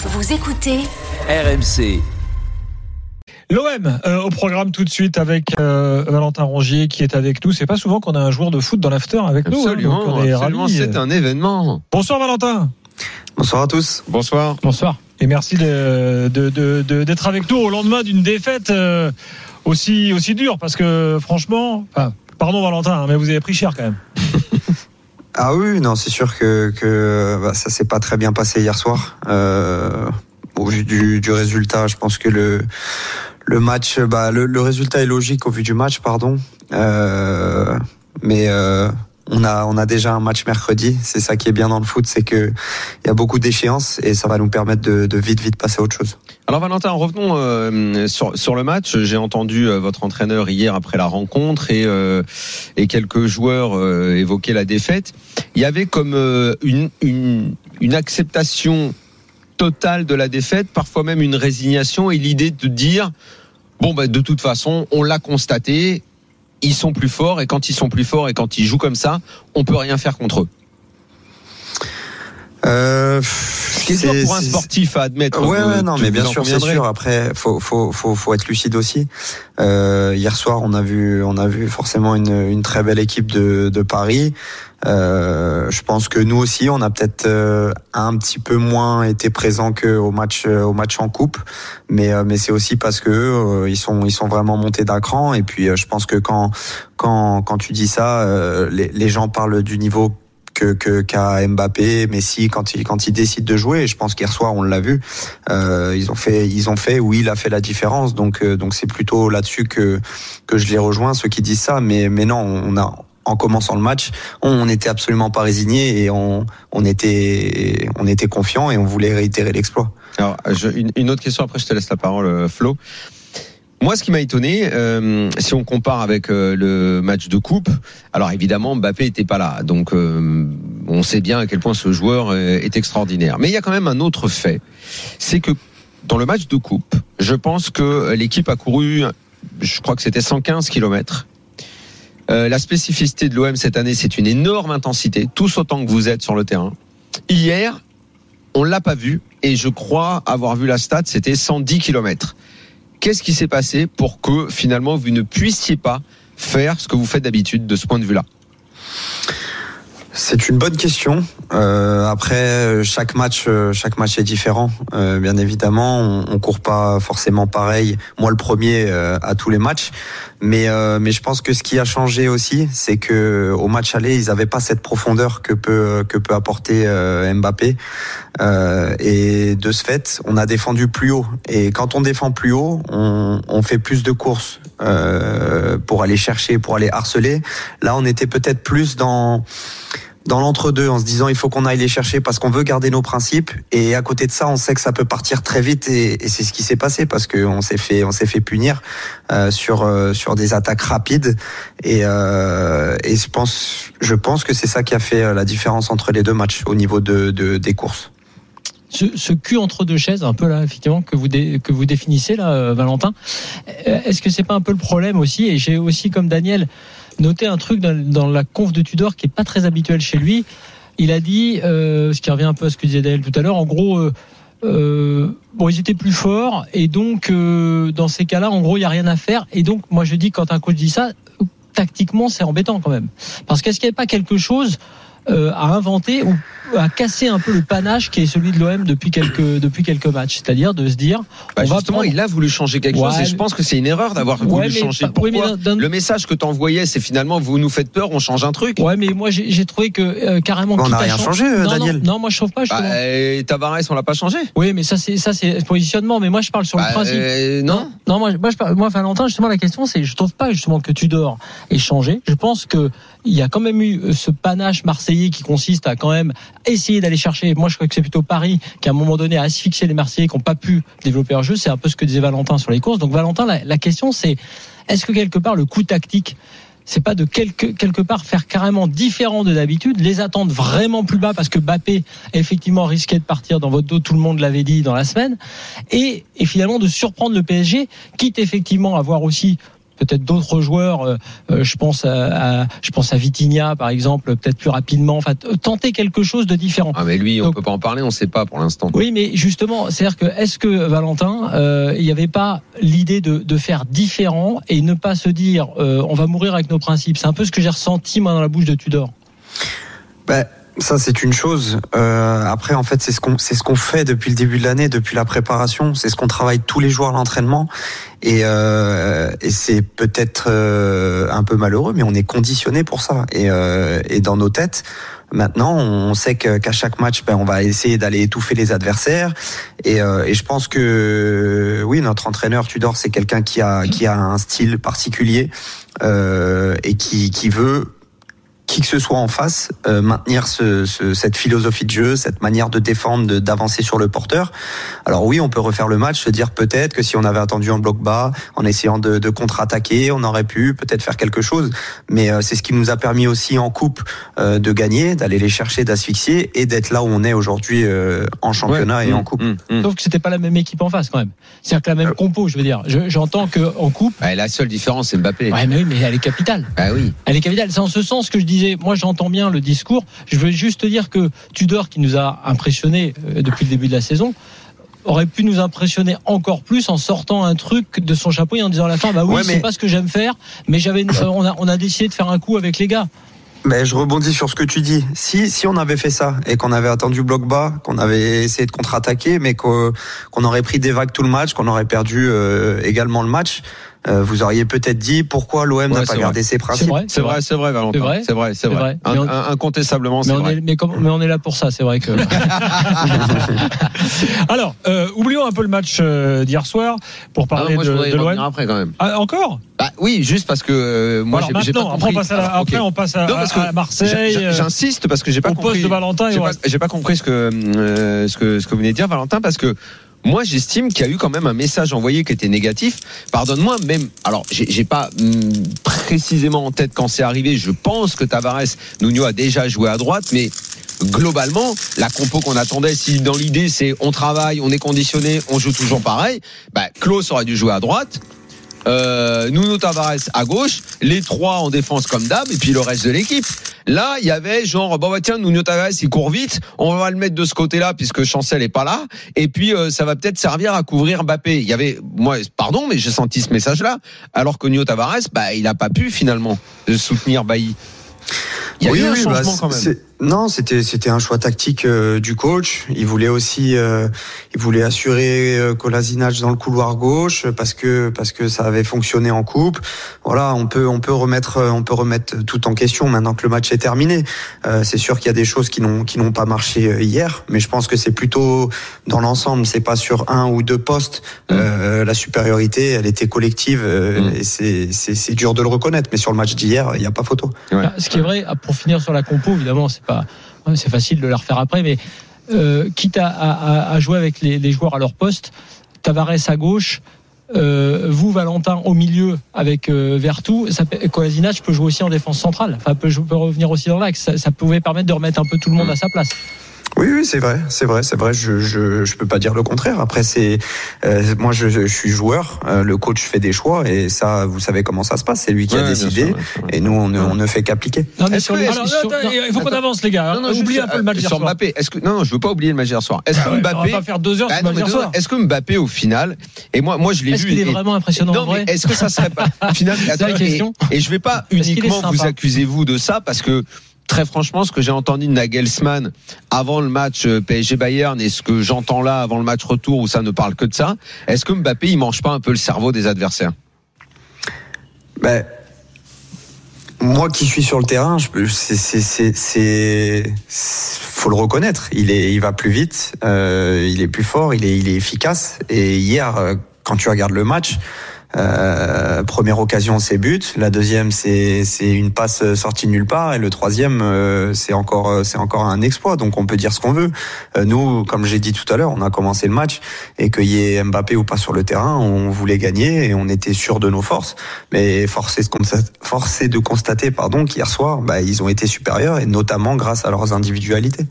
Vous écoutez RMC. L'OM euh, au programme tout de suite avec euh, Valentin Rongier qui est avec nous. C'est pas souvent qu'on a un joueur de foot dans l'after avec nous. hein, Absolument, donc on est absolument, ravis. c'est un événement. Bonsoir Valentin. Bonsoir à tous. Bonsoir. Bonsoir. Et merci de- de- de- de- d'être avec nous au lendemain d'une défaite euh, aussi aussi dure parce que franchement, enfin, pardon Valentin, hein, mais vous avez pris cher quand même. Ah oui, non, c'est sûr que, que bah, ça s'est pas très bien passé hier soir. Euh, au vu du, du résultat, je pense que le le match, bah, le, le résultat est logique au vu du match, pardon. Euh, mais euh, on a on a déjà un match mercredi. C'est ça qui est bien dans le foot, c'est que il y a beaucoup d'échéances et ça va nous permettre de, de vite vite passer à autre chose. Alors Valentin, revenons euh, sur, sur le match. J'ai entendu euh, votre entraîneur hier après la rencontre et, euh, et quelques joueurs euh, évoquer la défaite. Il y avait comme euh, une, une, une acceptation totale de la défaite, parfois même une résignation et l'idée de dire bon bah, de toute façon on l'a constaté, ils sont plus forts et quand ils sont plus forts et quand ils jouent comme ça, on peut rien faire contre eux. Euh, Ce qui est dur pour un c'est- sportif à admettre. Ouais, vous- ouais, non, mais bien en sûr, c'est conviendrez. sûr. Après, faut, faut, faut, faut être lucide aussi. Euh, hier soir, on a vu, on a vu forcément une, une très belle équipe de, de Paris. Euh, je pense que nous aussi, on a peut-être euh, un petit peu moins été présents qu'au match, euh, au match en coupe, mais euh, mais c'est aussi parce que euh, ils sont, ils sont vraiment montés d'un cran. Et puis, euh, je pense que quand, quand, quand tu dis ça, euh, les, les gens parlent du niveau que qu'a Mbappé, Messi quand ils quand ils décident de jouer. Et je pense qu'hier soir on l'a vu, euh, ils ont fait ils ont fait oui il a fait la différence. Donc euh, donc c'est plutôt là-dessus que que je les rejoins ceux qui disent ça. Mais mais non on a en commençant le match, on n'était absolument pas résigné et on, on était on était confiant et on voulait réitérer l'exploit. Alors, je- une, une autre question, après je te laisse la parole, euh, Flo. Moi, ce qui m'a étonné, euh, si on compare avec euh, le match de coupe, alors évidemment, Mbappé était pas là, donc euh, on sait bien à quel point ce joueur est extraordinaire. Mais il y a quand même un autre fait, c'est que dans le match de coupe, je pense que l'équipe a couru, je crois que c'était 115 kilomètres. La spécificité de l'OM cette année, c'est une énorme intensité, tous autant que vous êtes sur le terrain. Hier, on l'a pas vu et je crois avoir vu la stat, c'était 110 km. Qu'est-ce qui s'est passé pour que finalement vous ne puissiez pas faire ce que vous faites d'habitude de ce point de vue-là? C'est une bonne question. Euh, après, chaque match, euh, chaque match est différent. Euh, bien évidemment, on, on court pas forcément pareil. Moi, le premier euh, à tous les matchs. Mais euh, mais je pense que ce qui a changé aussi, c'est que au match aller, ils avaient pas cette profondeur que peut que peut apporter euh, Mbappé. Euh, et de ce fait, on a défendu plus haut. Et quand on défend plus haut, on fait plus de courses euh, pour aller chercher, pour aller harceler. Là, on était peut-être plus dans dans l'entre-deux en se disant il faut qu'on aille les chercher parce qu'on veut garder nos principes. Et à côté de ça on sait que ça peut partir très vite et, c'est ce qui s'est passé parce que on s'est fait on s'est fait punir euh, sur euh, sur des attaques rapides. Et euh, et je pense je pense que c'est ça qui a fait euh, la différence entre les deux matchs au niveau de, de des courses ce, ce cul entre deux chaises, un peu là, effectivement, que vous, dé- que vous définissez là, euh, Valentin. Euh, Est-ce que c'est pas un peu le problème aussi? Et j'ai aussi, comme Daniel, noté un truc dans, dans la conf de Tudor qui est pas très habituel chez lui. Il a dit, euh, ce qui revient un peu à ce que disait Daniel tout à l'heure, en gros. Euh, euh, bon, ils étaient plus forts et donc euh, dans ces cas-là, en gros, il y a rien à faire. Et donc, moi, je dis quand un coach dit ça, tactiquement, c'est embêtant quand même. Parce qu'est-ce qu'il n'y a pas quelque chose euh, à inventer ou à casser un peu le panache qui est celui de l'OM depuis quelques depuis quelques matchs, c'est-à-dire de se dire Bah, on va Justement, prendre- il a voulu changer quelque chose et je pense que c'est une erreur d'avoir Ouais, voulu mais changer. mais Pourquoi Le message que t'envoyais, c'est finalement vous nous faites peur, on change un truc. Ouais, mais moi j'ai trouvé que euh, carrément. on n'a rien chan- changé euh, non, Daniel Non, non, moi je trouve pas. Bah, justement. et Tavares, on l'a pas changé? Oui, mais ça c'est ça c'est positionnement. Mais moi je parle sur Bah, le principe. euh, non. non, moi, moi, je parle- moi, Valentin, justement, la question, c'est, je trouve pas justement que Tudor ait changé. Je pense que il y a quand même eu ce panache marseillais qui consiste à quand même essayer d'aller chercher. Moi, je crois que c'est plutôt Paris qui, à un moment donné, a asphyxié les Marseillais qui n'ont pas pu développer leur jeu. C'est un peu ce que disait Valentin sur les courses. Donc, Valentin, la, question, c'est, est-ce que quelque part le coup tactique c'est pas de quelque, quelque part faire carrément différent de d'habitude, les attendre vraiment plus bas parce que Bappé effectivement risquait de partir dans votre dos, tout le monde l'avait dit dans la semaine, et, et finalement de surprendre le PSG, quitte effectivement à avoir aussi peut-être d'autres joueurs. euh, euh, je pense à, à- je pense à Vitinha par exemple, peut-être plus rapidement. Enfin, tenter quelque chose de différent. Ah, mais lui, on Donc- peut pas en parler, on sait pas pour l'instant. Oui, mais justement, c'est-à-dire que est-ce que Valentin, euh, il n'y avait pas l'idée de, de faire différent et ne pas se dire euh, on va mourir avec nos principes? C'est un peu ce que j'ai ressenti moi dans la bouche de Tudor. Ben, ça c'est une chose. Euh, après, en fait, c'est ce qu'on c'est ce qu'on fait depuis le début de l'année, depuis la préparation. C'est ce qu'on travaille tous les jours à l'entraînement. Et, euh, et c'est peut-être euh, un peu malheureux, mais on est conditionné pour ça. Et, euh, et dans nos têtes, maintenant, on sait qu'à chaque match, ben, on va essayer d'aller étouffer les adversaires. Et, euh, et je pense que oui, notre entraîneur Tudor, c'est quelqu'un qui a qui a un style particulier euh, et qui qui veut qui que ce soit en face, euh, maintenir ce, ce- cette philosophie de jeu, cette manière de défendre, de- d'avancer sur le porteur. Alors oui, on peut refaire le match, se dire peut-être que si on avait attendu en bloc bas, en essayant de, de contre-attaquer, on aurait pu peut-être faire quelque chose. Mais euh, c'est ce qui nous a permis aussi en coupe euh, de gagner, d'aller les chercher, d'asphyxier et d'être là où on est aujourd'hui euh, en championnat et Mmh, en coupe. mmh, mmh. Sauf que c'était pas la même équipe en face quand même. C'est-à-dire que la même compo, je veux dire. Je- J'entends que en coupe, Ouais, la seule différence, c'est Mbappé. ouais, mais oui, mais elle est capitale. Ah oui. Elle est capitale. C'est en ce sens que je disais, moi j'entends bien le discours. Je veux juste te dire que Tudor, qui nous a impressionnés euh, depuis le début de la saison, aurait pu nous impressionner encore plus en sortant un truc de son chapeau et en disant à la fin, bah oui, Ouais, mais- c'est pas ce que j'aime faire, mais j'avais, on a, on a décidé de faire un coup avec les gars. Mais je rebondis sur ce que tu dis. Si si on avait fait ça et qu'on avait attendu bloc bas, qu'on avait essayé de contre-attaquer, mais qu'o- qu'on aurait pris des vagues tout le match, qu'on aurait perdu euh, également le match, euh, vous auriez peut-être dit pourquoi l'OM Ouais, n'a pas vrai. gardé ses C'est principes. vrai. C'est vrai, c'est vrai, Valentin. C'est vrai. C'est vrai, vrai. vrai. On- incontestablement, c'est vrai. est, mais, comme- mais on est là pour ça, c'est vrai que. Alors, euh, oublions un peu le match euh, d'hier soir pour Ah, parler moi, de, l'OM. après quand même. Ah, encore? Bah oui, juste parce que euh, moi, Alors j'ai j'ai pas maintenant, après compris. on passe à, la- Alors, ok. après on passe à, Non, parce à- que à Marseille, J'a- euh, J'insiste parce que j'ai pas compris. de Valentin. pas, j'ai pas compris ce que, euh, ce que ce que vous venez de dire, Valentin, parce que moi, j'estime qu'il y a eu quand même un message envoyé qui était négatif. Pardonne-moi, même. Alors, j'ai j'ai pas hum, précisément en tête quand c'est arrivé. Je pense que Tavares, Nuno a déjà joué à droite, mais globalement, la compo qu'on attendait, si dans l'idée c'est on travaille, on est conditionné, on joue toujours pareil, bah Klaus aurait dû jouer à droite. Euh, Nuno Tavares à gauche, les trois en défense comme d'hab, et puis le reste de l'équipe. Là, il y avait genre, bon bah tiens, Nuno Tavares, il court vite, on va le mettre de ce côté-là puisque Chancel est pas là, et puis euh, ça va peut-être servir à couvrir Mbappé. Il y avait, moi, pardon, mais j'ai senti ce message-là, alors que Nuno Tavares, bah il a pas pu finalement soutenir Bailly. Il y a eu un bah, changement quand même. Non, c'était c'était un choix tactique euh, du coach. Il voulait aussi, euh, il voulait assurer euh, dans le couloir gauche parce que parce que ça avait fonctionné en coupe. Voilà, on peut on peut remettre euh, on peut remettre tout en question maintenant que le match est terminé. Euh, c'est sûr qu'il y a des choses qui n'ont qui n'ont pas marché hier, mais je pense que c'est plutôt dans l'ensemble. C'est pas sur un ou deux postes. Euh, la supériorité, elle était collective euh, Mm. et c'est c'est c'est dur de le reconnaître. Mais sur le match d'hier, il n'y a pas photo. Ouais. Ah, Ce qui est vrai, pour finir sur la compo, évidemment, c'est pas, c'est facile de la refaire après, mais euh, quitte à, à- à jouer avec les, les joueurs à leur poste, Tavares à gauche. euh, vous, Valentin, au milieu avec euh, Vertou, ça peut- Kolasinac peut jouer aussi en défense centrale. Enfin, peut, peut revenir aussi dans l'axe. Ça, ça pouvait permettre de remettre un peu tout le monde à sa place. Oui, oui, c'est vrai, c'est vrai, c'est vrai. Je, je, je peux pas dire le contraire. Après, c'est euh, moi, je, je suis joueur. euh, le coach fait des choix et ça, vous savez comment ça se passe. C'est lui qui Ouais, a décidé sûr, et nous, on ne, on ne fait qu'appliquer. Non, mais Est-ce sur que- les- est-ce Alors, sur- attends, non, il faut qu'on avance, les gars. Non, non, Oubliez juste, un peu le match sur soir. Mbappé. Est-ce que non, non, je veux pas oublier le match d'hier soir. Est-ce Ah que ouais, on Mbappé va pas faire deux heures Ah sur le non, match mais d'hier non, soir. Est-ce que Mbappé au final et moi moi je l'ai vu qu'il est et- vraiment impressionnant non en vrai mais est-ce que ça serait pas et, je vais pas uniquement vous accuser vous de ça parce que très franchement ce que j'ai entendu de Nagelsmann avant le match euh, PSG Bayern et ce que j'entends là avant le match retour où ça ne parle que de ça est-ce que Mbappé il mange pas un peu le cerveau des adversaires? Ben, moi qui suis sur le terrain, c'est, faut le reconnaître. Il est, il va plus vite, euh, il est plus fort, il est, il est efficace. Et hier, euh, quand tu regardes le match, euh, première occasion, c'est but. La deuxième, c'est, une passe sortie nulle part. Et le troisième, euh, c'est encore, euh, c'est encore un exploit. Donc on peut dire ce qu'on veut. Euh, nous, comme j'ai dit tout à l'heure, on a commencé le match et qu'il y ait Mbappé ou pas sur le terrain, on voulait gagner et on était sûr de nos forces. Mais force est de constater, force est de constater pardon, qu'hier soir, bah, ils ont été supérieurs et notamment grâce à leurs individualités.